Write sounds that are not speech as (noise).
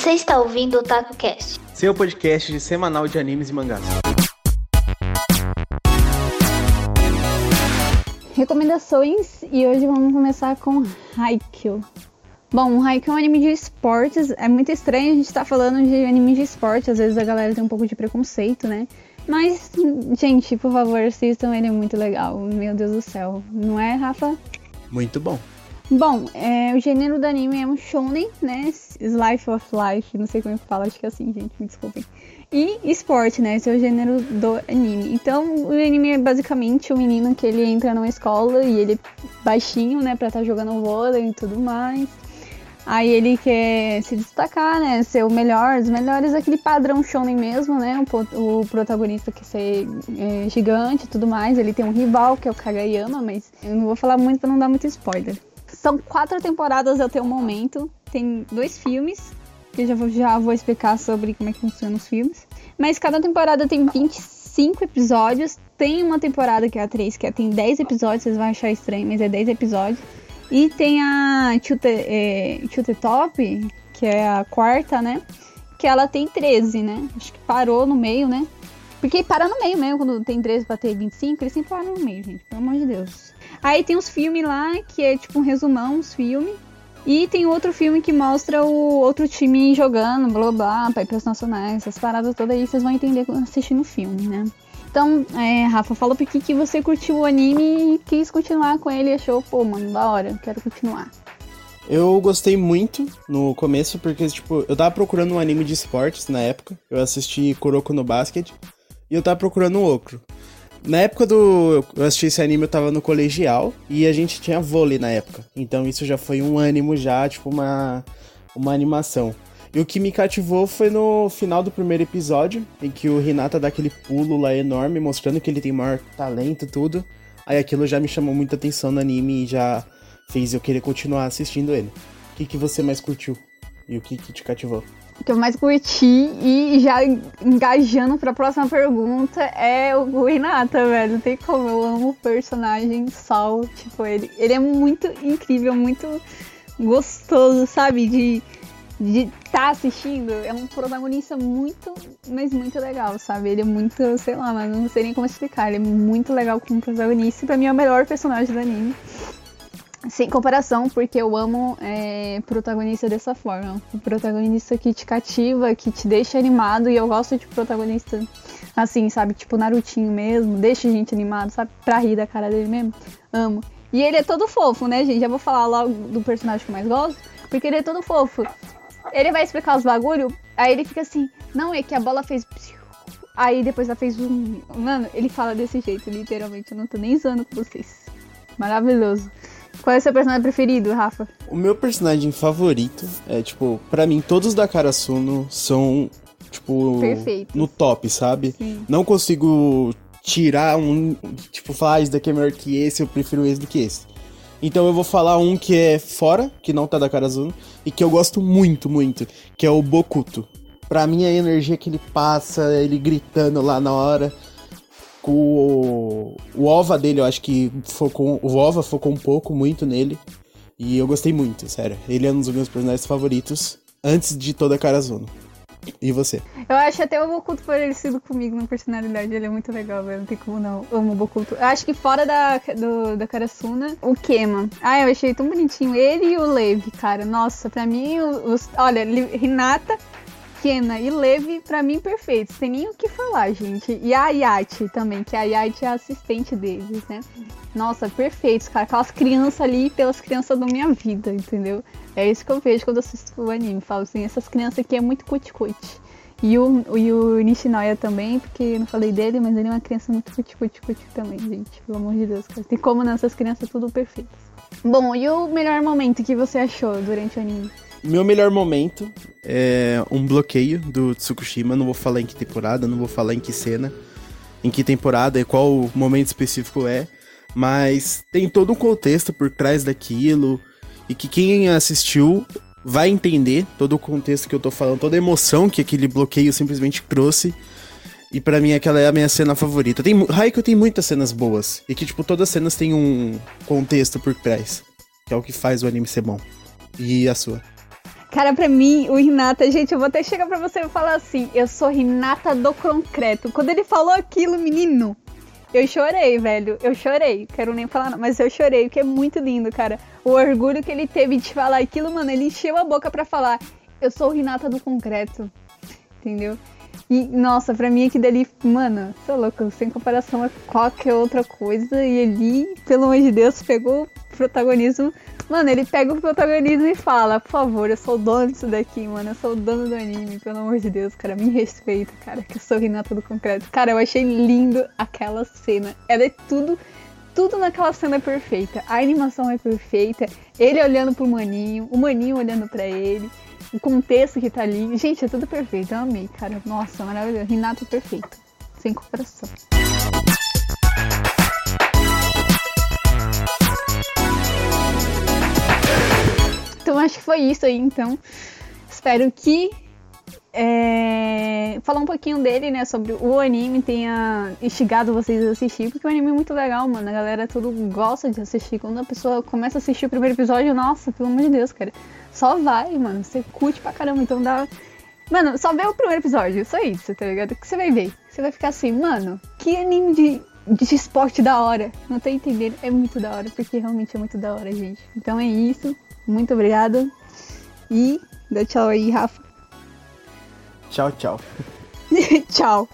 Você está ouvindo o TacoCast, seu podcast de semanal de animes e mangás. Recomendações e hoje vamos começar com Haikyuu. Bom, o Haikyuu é um anime de esportes. É muito estranho a gente estar tá falando de anime de esporte. Às vezes a galera tem um pouco de preconceito, né? Mas, gente, por favor, assistam, ele é muito legal. Meu Deus do céu. Não é, Rafa? Muito bom. Bom, é, o gênero do anime é um shonen, né? Slice of Life, não sei como é que fala, acho que é assim, gente, me desculpem. E esporte, né? Esse é o gênero do anime. Então, o anime é basicamente um menino que ele entra numa escola e ele é baixinho, né, pra estar tá jogando vôlei e tudo mais. Aí ele quer se destacar, né? Ser o melhor, os melhores, aquele padrão shonen mesmo, né? O, o protagonista quer ser é, gigante e tudo mais. Ele tem um rival, que é o Kagayama, mas eu não vou falar muito pra não dar muito spoiler. São quatro temporadas até o momento. Tem dois filmes, que eu já vou, já vou explicar sobre como é que funcionam os filmes. Mas cada temporada tem 25 episódios. Tem uma temporada que é a 3, que é, tem 10 episódios, vocês vão achar estranho, mas é 10 episódios. E tem a Chute, é, Chute Top, que é a quarta, né? Que ela tem 13, né? Acho que parou no meio, né? Porque para no meio mesmo, quando tem 13 pra ter 25, eles sempre param no meio, gente. Pelo amor de Deus. Aí tem os filmes lá, que é tipo um resumão, os filmes. E tem outro filme que mostra o outro time jogando, blá blá, para nacionais, essas paradas todas aí, vocês vão entender assistindo o filme, né? Então, é, Rafa, fala por que você curtiu o anime e quis continuar com ele e achou, pô, mano, da hora, quero continuar. Eu gostei muito no começo, porque, tipo, eu tava procurando um anime de esportes na época. Eu assisti Kuroko no Basket e eu tava procurando um outro. Na época do. Eu assisti esse anime, eu tava no colegial e a gente tinha vôlei na época. Então isso já foi um ânimo já, tipo, uma, uma animação. E o que me cativou foi no final do primeiro episódio, em que o Renata dá aquele pulo lá enorme, mostrando que ele tem maior talento e tudo. Aí aquilo já me chamou muita atenção no anime e já fez eu querer continuar assistindo ele. O que, que você mais curtiu? E o que, que te cativou? Que eu mais curti e já engajando pra próxima pergunta é o Renata, velho. Não tem como, eu amo o personagem Sol. Tipo, ele, ele é muito incrível, muito gostoso, sabe? De de estar tá assistindo, é um protagonista muito, mas muito legal, sabe? Ele é muito, sei lá, mas não sei nem como explicar. Ele é muito legal como protagonista e pra mim é o melhor personagem do anime. Sem comparação, porque eu amo é, protagonista dessa forma. O protagonista que te cativa, que te deixa animado, e eu gosto de protagonista assim, sabe? Tipo Narutinho mesmo, deixa a gente animado, sabe? Pra rir da cara dele mesmo. Amo. E ele é todo fofo, né, gente? Já vou falar logo do personagem que eu mais gosto, porque ele é todo fofo. Ele vai explicar os bagulho, aí ele fica assim, não, é que a bola fez. Aí depois ela fez um. Mano, ele fala desse jeito, literalmente. Eu não tô nem zoando com vocês. Maravilhoso. Qual é o seu personagem preferido, Rafa? O meu personagem favorito é, tipo, para mim, todos da Karasuno são, tipo, Perfeito. no top, sabe? Sim. Não consigo tirar um, tipo, falar, ah, esse daqui é melhor que esse, eu prefiro esse do que esse. Então eu vou falar um que é fora, que não tá da Karazuno, e que eu gosto muito, muito, que é o Bokuto. Pra mim, a energia que ele passa, ele gritando lá na hora. O, o OVA dele, eu acho que focou, o OVA focou um pouco muito nele. E eu gostei muito, sério. Ele é um dos meus personagens favoritos, antes de toda a Karazuno. E você? Eu acho até o Bokuto parecido comigo na personalidade. Ele é muito legal, velho. Não tem como não. Amo o Bokuto. Eu acho que fora da, do, da Karasuna, o Kema. Ah, eu achei tão bonitinho. Ele e o Levi, cara. Nossa, pra mim, os. Olha, Renata. Kena e Levi, pra mim, perfeitos. Tem nem o que falar, gente. E a Ayati também, que a é a assistente deles, né? Nossa, perfeitos, cara. Aquelas crianças ali, pelas crianças da minha vida, entendeu? É isso que eu vejo quando assisto o anime. Falo assim, essas crianças aqui é muito cuti-cuti. E o, e o Nishinoya também, porque não falei dele, mas ele é uma criança muito cuti-cuti-cuti também, gente. Pelo amor de Deus, cara. Tem como nessas crianças tudo perfeitas. Bom, e o melhor momento que você achou durante o anime? Meu melhor momento é um bloqueio do Tsukushima. Não vou falar em que temporada, não vou falar em que cena, em que temporada e qual momento específico é. Mas tem todo um contexto por trás daquilo e que quem assistiu vai entender todo o contexto que eu tô falando, toda a emoção que aquele bloqueio simplesmente trouxe. E para mim aquela é a minha cena favorita. Tem Haikyuu tem muitas cenas boas e que tipo todas as cenas têm um contexto por trás, que é o que faz o anime ser bom. E a sua? Cara, pra mim, o Renata, gente, eu vou até chegar pra você e falar assim: eu sou Renata do concreto. Quando ele falou aquilo, menino, eu chorei, velho. Eu chorei. Quero nem falar, mas eu chorei, porque é muito lindo, cara. O orgulho que ele teve de falar aquilo, mano, ele encheu a boca pra falar: eu sou Renata do concreto. Entendeu? E, nossa, pra mim aqui dali, mano, sou louco, sem comparação a qualquer outra coisa. E ele, pelo amor de Deus, pegou protagonismo. Mano, ele pega o protagonismo e fala, por favor, eu sou o dono disso daqui, mano. Eu sou o dono do anime, pelo amor de Deus, cara. Me respeita, cara, que eu sou Renata do Concreto. Cara, eu achei lindo aquela cena. Ela é tudo tudo naquela cena é perfeita. A animação é perfeita. Ele olhando pro maninho, o maninho olhando para ele o contexto que tá ali. Gente, é tudo perfeito. Eu amei, cara. Nossa, maravilhoso. Renato perfeito. Sem comparação. Então acho que foi isso aí, então. Espero que é, falar um pouquinho dele, né, sobre o anime, tenha instigado vocês a assistir, porque o anime é muito legal, mano. A galera tudo gosta de assistir. Quando a pessoa começa a assistir o primeiro episódio, nossa, pelo amor de Deus, cara. Só vai, mano. Você curte pra caramba. Então dá. Mano, só vê o primeiro episódio. Só isso, tá ligado? Que você vai ver. Você vai ficar assim, mano, que anime de, de esporte da hora. Não tá entendendo? É muito da hora, porque realmente é muito da hora, gente. Então é isso. Muito obrigada. E dá tchau aí, Rafa. Tchau, tchau. (laughs) tchau.